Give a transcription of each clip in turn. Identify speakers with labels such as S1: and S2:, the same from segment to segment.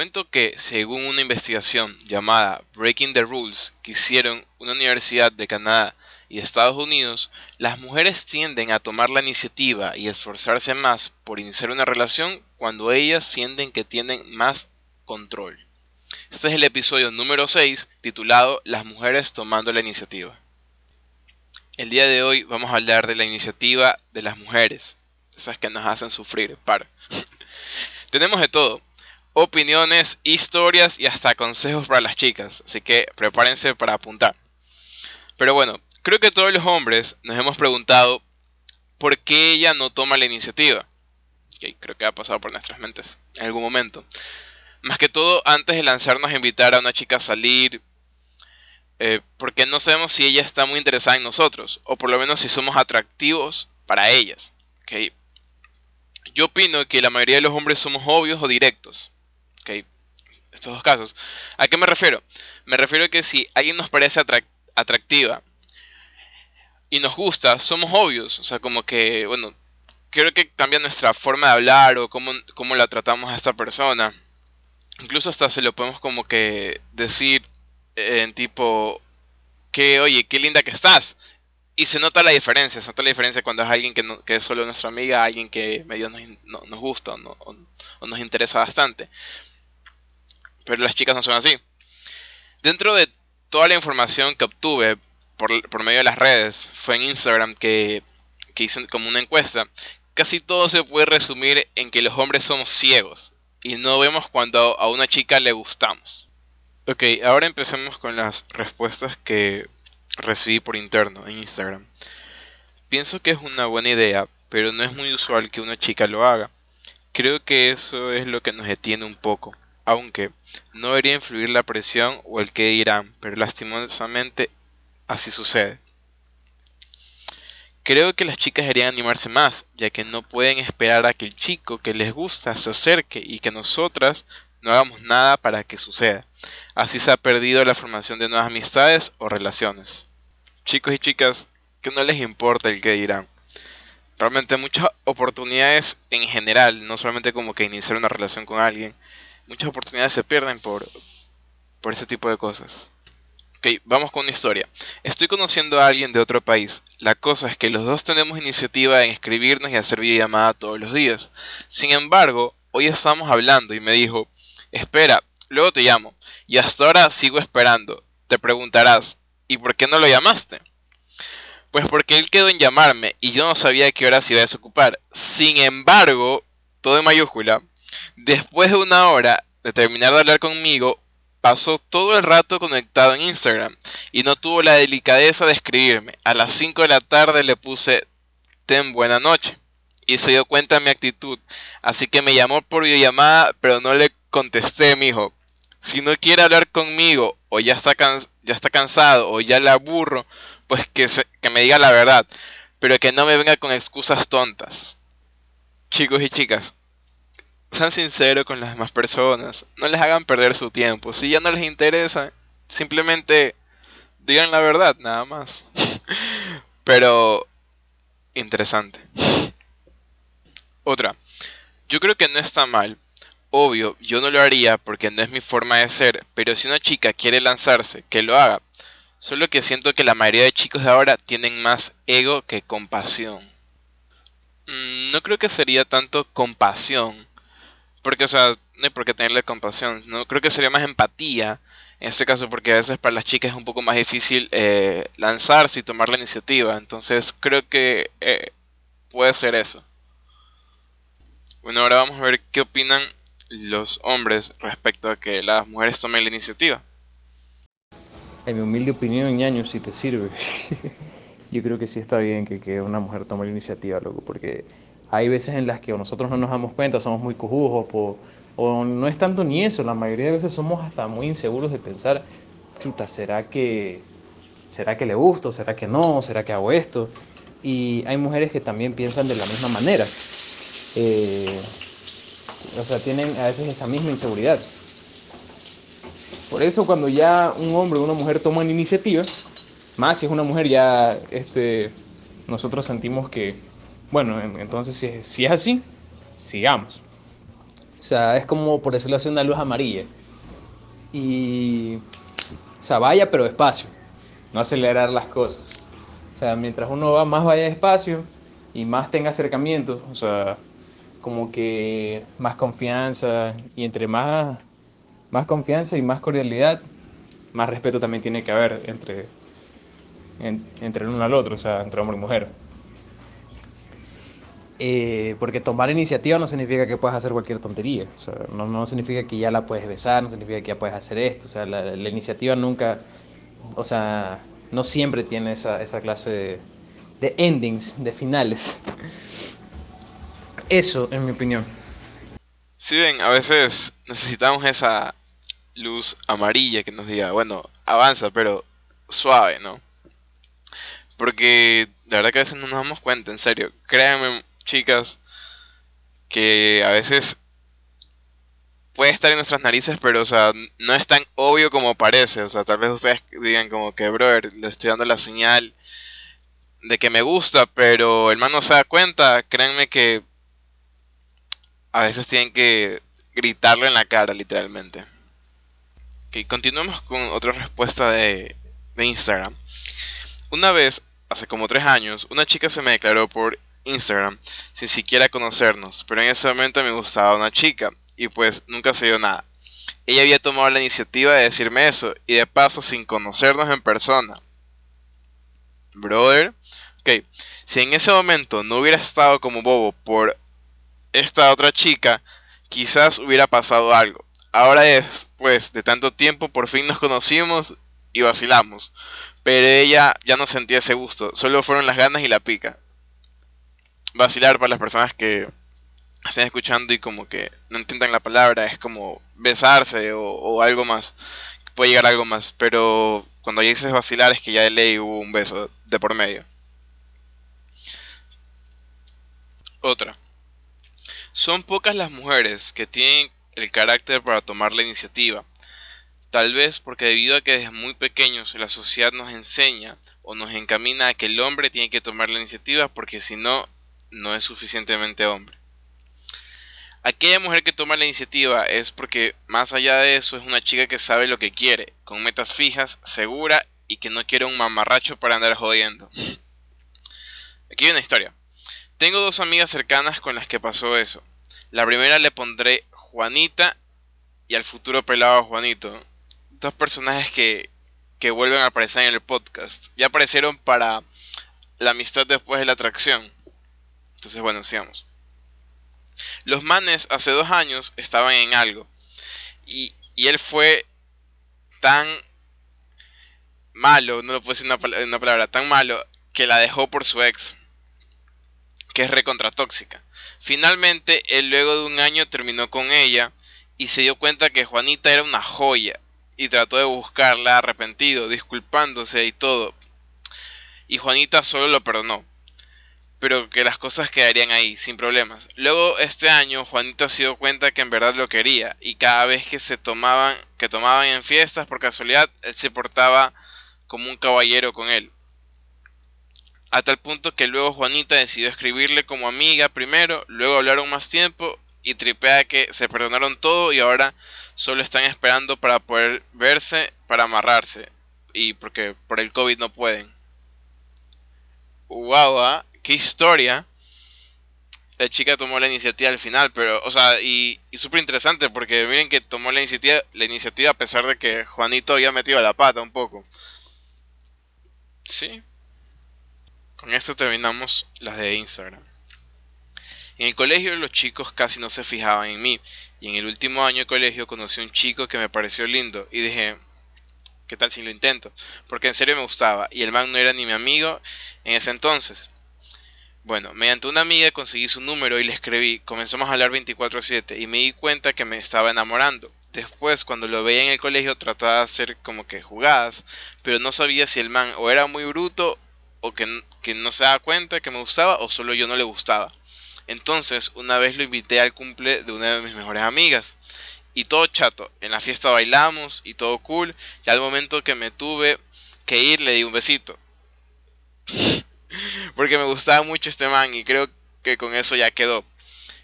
S1: Cuento que, según una investigación llamada Breaking the Rules que hicieron una universidad de Canadá y Estados Unidos, las mujeres tienden a tomar la iniciativa y esforzarse más por iniciar una relación cuando ellas sienten que tienen más control. Este es el episodio número 6 titulado Las mujeres tomando la iniciativa. El día de hoy vamos a hablar de la iniciativa de las mujeres, esas que nos hacen sufrir, par. Tenemos de todo, opiniones, historias y hasta consejos para las chicas, así que prepárense para apuntar. Pero bueno, creo que todos los hombres nos hemos preguntado por qué ella no toma la iniciativa. creo que ha pasado por nuestras mentes en algún momento. Más que todo antes de lanzarnos a invitar a una chica a salir, eh, porque no sabemos si ella está muy interesada en nosotros, o por lo menos si somos atractivos para ellas. Yo opino que la mayoría de los hombres somos obvios o directos estos dos casos. ¿A qué me refiero? Me refiero a que si alguien nos parece atractiva y nos gusta, somos obvios. O sea, como que, bueno, creo que cambia nuestra forma de hablar o cómo, cómo la tratamos a esta persona. Incluso hasta se lo podemos como que decir en tipo, que oye, qué linda que estás. Y se nota la diferencia, se nota la diferencia cuando es alguien que, que es solo nuestra amiga, alguien que medio nos, nos gusta o nos interesa bastante pero las chicas no son así. Dentro de toda la información que obtuve por, medio de las redes, fue en Instagram que, que hice como una encuesta, casi todo se puede resumir en que los hombres somos ciegos y no vemos cuando a una chica le gustamos. Ok, ahora empecemos con las respuestas que recibí por interno en Instagram. Pienso que es una buena idea, pero no es muy usual que una chica lo haga. Creo que eso es lo que nos detiene un poco aunque no debería influir la presión o el que dirán, pero lastimosamente así sucede. Creo que las chicas deberían animarse más, ya que no pueden esperar a que el chico que les gusta se acerque y que nosotras no hagamos nada para que suceda. Así se ha perdido la formación de nuevas amistades o relaciones. Chicos y chicas, que no les importa el que dirán. Realmente muchas oportunidades en general, no solamente como que iniciar una relación con alguien, muchas oportunidades se pierden por, por ese tipo de cosas. Ok, vamos con una historia. Estoy conociendo a alguien de otro país. La cosa es que los dos tenemos iniciativa en escribirnos y hacer videollamada todos los días. Sin embargo, hoy estamos hablando y me dijo, espera, luego te llamo. Y hasta ahora sigo esperando. Te preguntarás, ¿y por qué no lo llamaste? Pues porque él quedó en llamarme y yo no sabía qué hora se iba a desocupar. Sin embargo, todo en mayúscula, Después de una hora de terminar de hablar conmigo, pasó todo el rato conectado en Instagram y no tuvo la delicadeza de escribirme. A las 5 de la tarde le puse ten buena noche y se dio cuenta de mi actitud. Así que me llamó por videollamada, pero no le contesté, mijo. Si no quiere hablar conmigo o ya está, cansado o ya le aburro, pues que, que me diga la verdad, pero que no me venga con excusas tontas. Chicos y chicas, sean sinceros con las demás personas, no les hagan perder su tiempo. Si ya no les interesa, simplemente digan la verdad, nada más. Pero interesante. Otra, yo creo que no está mal. Obvio, yo no lo haría porque no es mi forma de ser, pero si una chica quiere lanzarse, que lo haga. Solo que siento que la mayoría de chicos de ahora tienen más ego que compasión. Mm, no creo que sería tanto compasión, porque, o sea, no hay por qué tenerle compasión. No creo que sería más empatía en este caso, porque a veces para las chicas es un poco más difícil eh, lanzarse y tomar la iniciativa. Entonces, creo que eh, puede ser eso. Bueno, ahora vamos a ver qué opinan los hombres respecto a que las mujeres tomen la iniciativa.
S2: En mi humilde opinión, ñaño, si te sirve. Yo creo que sí está bien que, que una mujer tome la iniciativa, loco, porque hay veces en las que nosotros no nos damos cuenta, somos muy cojujos, o no es tanto ni eso, la mayoría de veces somos hasta muy inseguros de pensar, chuta, ¿será que, ¿será que le gusto? ¿Será que no? ¿Será que hago esto? Y hay mujeres que también piensan de la misma manera. Eh, o sea, tienen a veces esa misma inseguridad. Por eso cuando ya un hombre o una mujer toman iniciativa, más si es una mujer ya este, nosotros sentimos que bueno, entonces si, es así, sigamos. O sea, es como, por decirlo así, una luz amarilla. Y, o sea, vaya pero despacio, no acelerar las cosas. O sea, mientras uno va más vaya despacio y más tenga acercamiento, o sea, como que más confianza y entre más, más confianza y más cordialidad, más respeto también tiene que haber entre, entre el uno al otro, o sea, entre hombre y mujer. Eh, porque tomar iniciativa no significa que puedas hacer cualquier tontería. No, no, significa que ya la puedes besar, no significa que ya puedes hacer esto. O sea, la, iniciativa nunca, o sea, no siempre tiene esa, esa clase de, endings, de finales. Eso, en mi opinión.
S1: Sí, ven, a veces necesitamos esa luz amarilla que nos diga, bueno, avanza, pero suave, ¿no? Porque de verdad que a veces no nos damos cuenta, en serio. Créanme, chicas, que a veces puede estar en nuestras narices, pero o sea, no es tan obvio como parece. O sea, tal vez ustedes digan como que, brother, le estoy dando la señal de que me gusta, pero el man no se da cuenta. Créanme que a veces tienen que gritarlo en la cara, literalmente. Ok, continuemos con otra respuesta de, de Instagram. Una vez, hace como tres años, una chica se me declaró por Instagram sin siquiera conocernos, pero en ese momento me gustaba una chica y pues nunca se dio nada. Ella había tomado la iniciativa de decirme eso y de paso sin conocernos en persona. Brother, ok, si en ese momento no hubiera estado como bobo por esta otra chica, quizás hubiera pasado algo. Ahora después de tanto tiempo por fin nos conocimos y vacilamos. Pero ella ya no sentía ese gusto, solo fueron las ganas y la pica vacilar para las personas que estén escuchando y como que no entiendan la palabra, es como besarse o, algo más. Puede llegar algo más, pero cuando ya dices vacilar es que ya de ley hubo un beso de por medio. Otra. Son pocas las mujeres que tienen el carácter para tomar la iniciativa. Tal vez porque debido a que desde muy pequeños la sociedad nos enseña o nos encamina a que el hombre tiene que tomar la iniciativa porque si no no es suficientemente hombre. Aquella mujer que toma la iniciativa es porque más allá de eso es una chica que sabe lo que quiere, con metas fijas, segura y que no quiere un mamarracho para andar jodiendo. Aquí hay una historia. Tengo dos amigas cercanas con las que pasó eso. La primera le pondré Juanita y al futuro pelado Juanito. Dos personajes que, que vuelven a aparecer en el podcast. Ya aparecieron para la amistad después de la atracción. Entonces, bueno, sigamos. Los manes hace dos años estaban en algo. Y, él fue tan malo, no lo puedo decir una, una palabra, tan malo que la dejó por su ex, que es recontra tóxica. Finalmente, él luego de un año terminó con ella y se dio cuenta que Juanita era una joya y trató de buscarla arrepentido, disculpándose y todo. Y Juanita solo lo perdonó pero que las cosas quedarían ahí, sin problemas. Luego este año Juanita se dio cuenta que en verdad lo quería y cada vez que se tomaban, que tomaban en fiestas por casualidad, él se portaba como un caballero con él. A tal punto que luego Juanita decidió escribirle como amiga primero, luego hablaron más tiempo y tripea que se perdonaron todo y ahora solo están esperando para poder verse, para amarrarse. Y porque por el COVID no pueden. Wow. Qué historia. La chica tomó la iniciativa al final, pero, o sea, y, y súper interesante porque miren que tomó la iniciativa, la iniciativa a pesar de que Juanito había metido la pata un poco. Sí. Con esto terminamos las de Instagram. En el colegio los chicos casi no se fijaban en mí y en el último año de colegio conocí a un chico que me pareció lindo y dije, ¿qué tal si lo intento? Porque en serio me gustaba y el man no era ni mi amigo en ese entonces. Bueno, mediante una amiga conseguí su número y le escribí, comenzamos a hablar 24/7 y me di cuenta que me estaba enamorando. Después, cuando lo veía en el colegio, trataba de hacer como que jugadas, pero no sabía si el man o era muy bruto o que, que no se daba cuenta que me gustaba o solo yo no le gustaba. Entonces, una vez lo invité al cumple de una de mis mejores amigas. Y todo chato, en la fiesta bailamos y todo cool, y al momento que me tuve que ir le di un besito. Porque me gustaba mucho este man y creo que con eso ya quedó.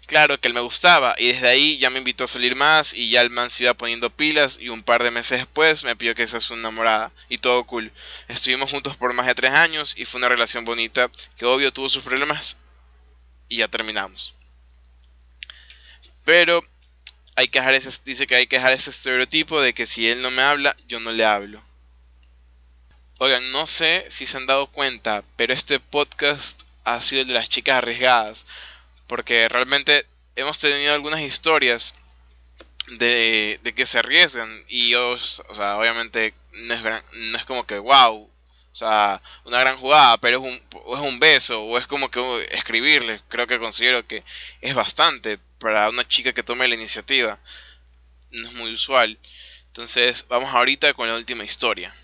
S1: claro que él me gustaba y desde ahí ya me invitó a salir más y ya el man se iba poniendo pilas y un par de meses después me pidió que sea su enamorada y todo cool. Estuvimos juntos por más de tres años y fue una relación bonita que obvio tuvo sus problemas y ya terminamos. Pero hay que dejar ese, dice que hay que dejar ese estereotipo de que si él no me habla, yo no le hablo. Oigan, no sé si se han dado cuenta, pero este podcast ha sido el de las chicas arriesgadas porque realmente hemos tenido algunas historias de, que se arriesgan y ellos, o sea, obviamente no es, no es como que wow, o sea, una gran jugada, pero es un, es un beso o es como que escribirle, creo que considero que es bastante para una chica que tome la iniciativa, no es muy usual. Entonces, vamos ahorita con la última historia.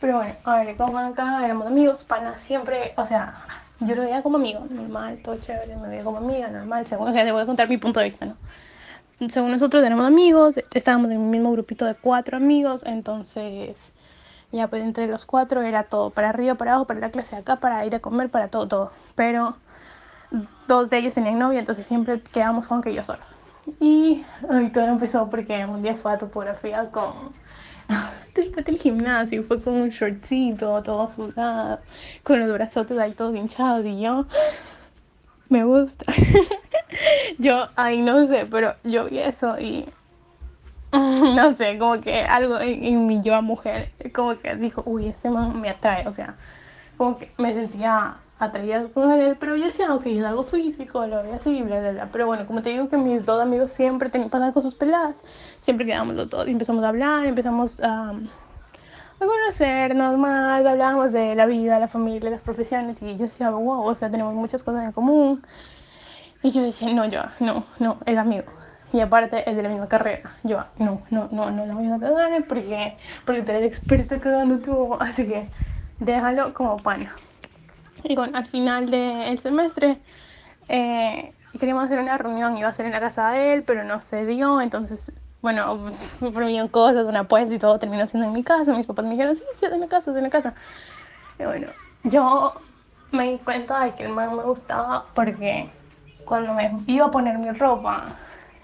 S3: Pero bueno, a ver, como acá éramos amigos, pana, siempre, o sea, yo lo veía como amigo, normal, todo chévere, me veía como amiga, normal, según, o sea, te voy a contar mi punto de vista, ¿no? Según nosotros tenemos amigos, estábamos en el mismo grupito de cuatro amigos, entonces ya pues entre los cuatro era todo, para arriba, para abajo, para la clase de acá, para ir a comer, para todo, todo. Pero dos de ellos tenían novia, entonces siempre quedábamos con que yo solo. Y, y todo empezó porque un día fue a topografía con después del gimnasio fue con un shortcito todo sudado, con los brazotes ahí todos hinchados y yo me gusta. yo, ay, no sé, pero yo vi eso y no sé, como que algo en, en mi yo a mujer, como que dijo, uy, este man me atrae, o sea, como que me sentía atraída con él, pero yo decía, ok, es algo físico, lo veía así, bla, bla, bla. Pero bueno, como te digo que mis dos amigos siempre tenían, pasaban cosas peladas, siempre quedábamos los dos empezamos a hablar, empezamos a, a conocernos más, hablábamos de la vida, la familia, las profesiones y yo decía, wow, o sea, tenemos muchas cosas en común. Y yo decía, no, yo, no, no, es amigo. Y aparte es de la misma carrera. Yo, no, no, no, no lo voy a cagar porque, porque tú eres experta cagando tú, así que déjalo como pana. Y bueno, al final del semestre eh, queríamos hacer una reunión, iba a ser en la casa de él, pero no se dio, entonces, bueno, prohibieron cosas, una apuesta y todo terminó siendo en mi casa. Mis papás me dijeron, sí, sí, es en la casa, es en la casa. Y bueno, yo me di cuenta de que el man me gustaba porque cuando me iba a poner mi ropa,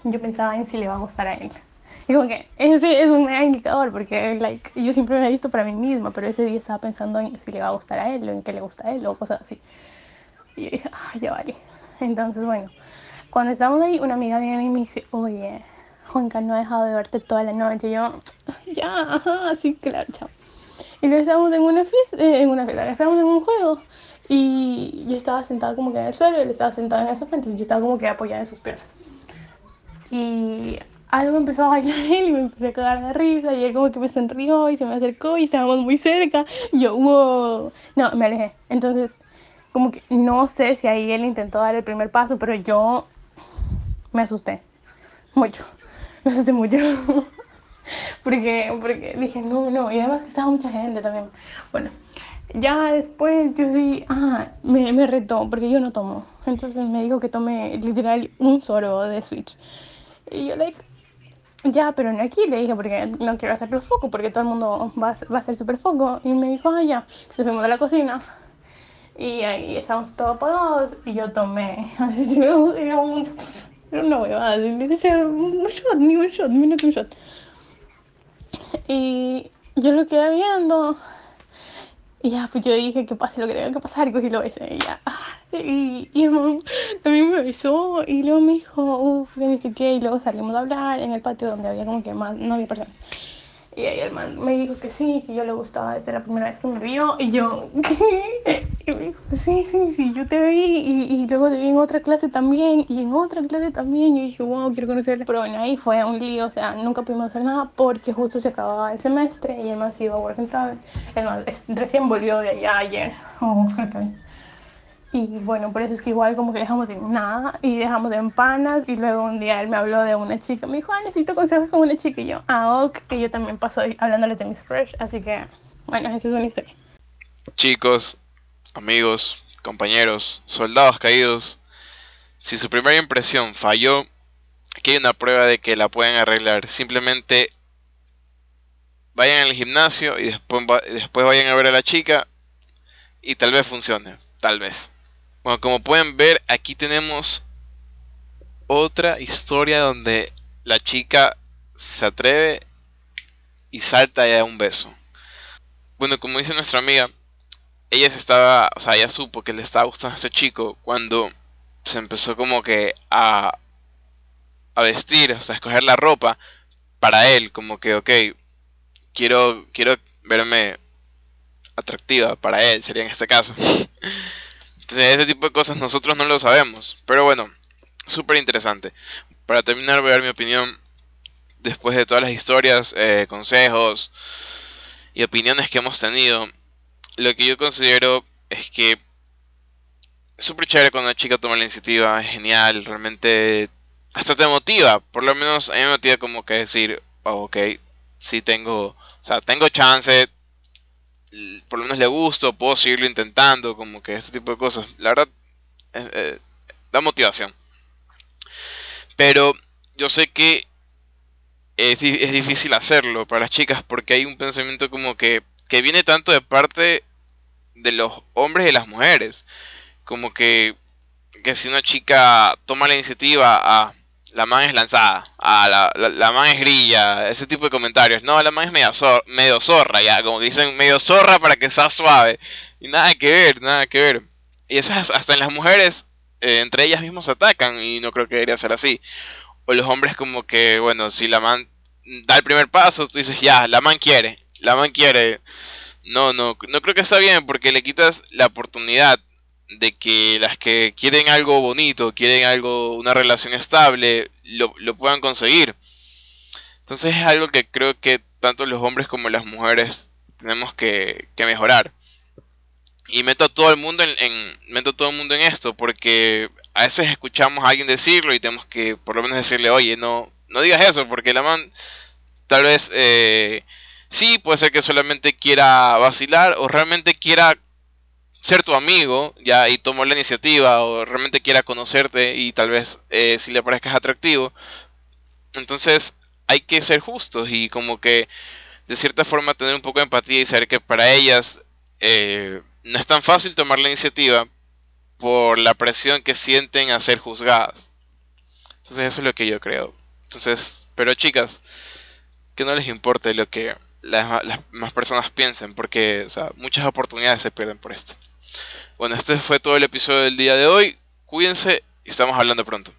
S3: yo pensaba en si le va a gustar a él. Y como que ese es un mega indicador porque like, yo siempre me he visto para mí misma, pero ese día estaba pensando en si le va a gustar a él o en qué le gusta a él o cosas así. Y yo dije, ah, ya vale. Entonces, bueno, cuando estábamos ahí, una amiga viene y me dice, oye, Juanca, no ha dejado de verte toda la noche. Y yo, ya, ajá, sí, claro, chao. Y luego estábamos en una fiesta, eh, en una fiesta, estábamos en un juego. Y yo estaba sentada como que en el suelo, él estaba sentado en el sofá, entonces yo estaba como que apoyada en sus piernas. Y algo empezó a bailar él y me empecé a cagar de risa y él como que me sonrió y se me acercó y estábamos muy cerca y yo, wow, no, me alejé. Entonces, como que no sé si ahí él intentó dar el primer paso, pero yo me asusté mucho, me asusté mucho. porque, porque dije, no, no, y además que estaba mucha gente también. Bueno, ya después yo sí, ah, me, me retó porque yo no tomo. Entonces me dijo que tome literal un sorbo de Switch. Y yo, like, ya, pero no aquí, le dije, porque no quiero hacerlo foco, porque todo el mundo va, va a ser súper foco. Y me dijo, ah, ya, se de la cocina. Y ahí estábamos todos apagados y yo tomé, así, era un, una huevada, un shot, ni un shot, menos un shot. Y yo lo quedé viendo y ya, pues yo dije que pase lo que tenga que pasar y cogí lo besé y ya. Y, y el también me besó y luego me dijo, uff, que ni qué. Y luego salimos a hablar en el patio donde había como que más, no había personas. Y ahí el man me dijo que sí, que yo le gustaba desde la primera vez que me vio. Y yo, ¿qué? Y me dijo, sí, sí, sí, yo te vi. Y, y, luego te vi en otra clase también. Y en otra clase también. Y dije, wow, quiero conocerle. Pero bueno, ahí fue un lío. O sea, nunca pudimos hacer nada porque justo se acababa el semestre. Y el man se iba a work and travel. El man recién volvió de allá ayer. Oh, y bueno, por eso es que igual como que dejamos en nada y dejamos en panas. Y luego un día él me habló de una chica, me dijo, ah, necesito consejos con una chica y yo, ah, ok, que yo también paso hablándole de mis crush, así que bueno, esa es una historia.
S1: Chicos, amigos, compañeros, soldados caídos, si su primera impresión falló, aquí hay una prueba de que la pueden arreglar, simplemente vayan al gimnasio y después, después vayan a ver a la chica y tal vez funcione, tal vez. Bueno, como pueden ver, aquí tenemos otra historia donde la chica se atreve y salta y da un beso. Bueno, como dice nuestra amiga, ella estaba, o sea, ella supo que le estaba gustando a este chico cuando se empezó como que a, a vestir, o sea, a escoger la ropa para él, como que, ok, quiero, quiero verme atractiva para él, sería en este caso. Ese tipo de cosas nosotros no lo sabemos, pero bueno, súper interesante. Para terminar, voy a dar mi opinión después de todas las historias, eh, consejos y opiniones que hemos tenido. Lo que yo considero es que es súper chévere cuando una chica toma la iniciativa, es genial, realmente hasta te motiva, por lo menos a mí me motiva como que decir, oh, ok, sí tengo, o sea, tengo chance, por lo menos le gusto, puedo seguirlo intentando, como que este tipo de cosas. La verdad, eh, da motivación. Pero yo sé que es, es, difícil hacerlo para las chicas porque hay un pensamiento como que, que viene tanto de parte de los hombres y las mujeres. Como que, que si una chica toma la iniciativa a la man es lanzada, a la, la, man es grilla, ese tipo de comentarios. No, la man es medio, medio zorra, ya, como dicen medio zorra para que sea suave. Y nada que ver, nada que ver. Y esas hasta en las mujeres eh, entre ellas mismas atacan y no creo que debería ser así. O los hombres como que, bueno, si la man da el primer paso, tú dices, ya, la man quiere, la man quiere. No, no, no creo que está bien porque le quitas la oportunidad de que las que quieren algo bonito, quieren algo, una relación estable, lo, lo puedan conseguir. Entonces es algo que creo que tanto los hombres como las mujeres tenemos que, que mejorar y meto a todo el mundo en, meto todo el mundo en esto porque a veces escuchamos a alguien decirlo y tenemos que por lo menos decirle oye no no digas eso porque la man tal vez eh, sí puede ser que solamente quiera vacilar o realmente quiera ser tu amigo ya y tomar la iniciativa o realmente quiera conocerte y tal vez eh, si le parezcas atractivo entonces hay que ser justos y como que de cierta forma tener un poco de empatía y saber que para ellas eh, no es tan fácil tomar la iniciativa por la presión que sienten a ser juzgadas. Entonces eso es lo que yo creo. Entonces, pero chicas, que no les importe lo que las, más personas piensen, porque muchas oportunidades se pierden por esto. Bueno, este fue todo el episodio del día de hoy. Cuídense y estamos hablando pronto.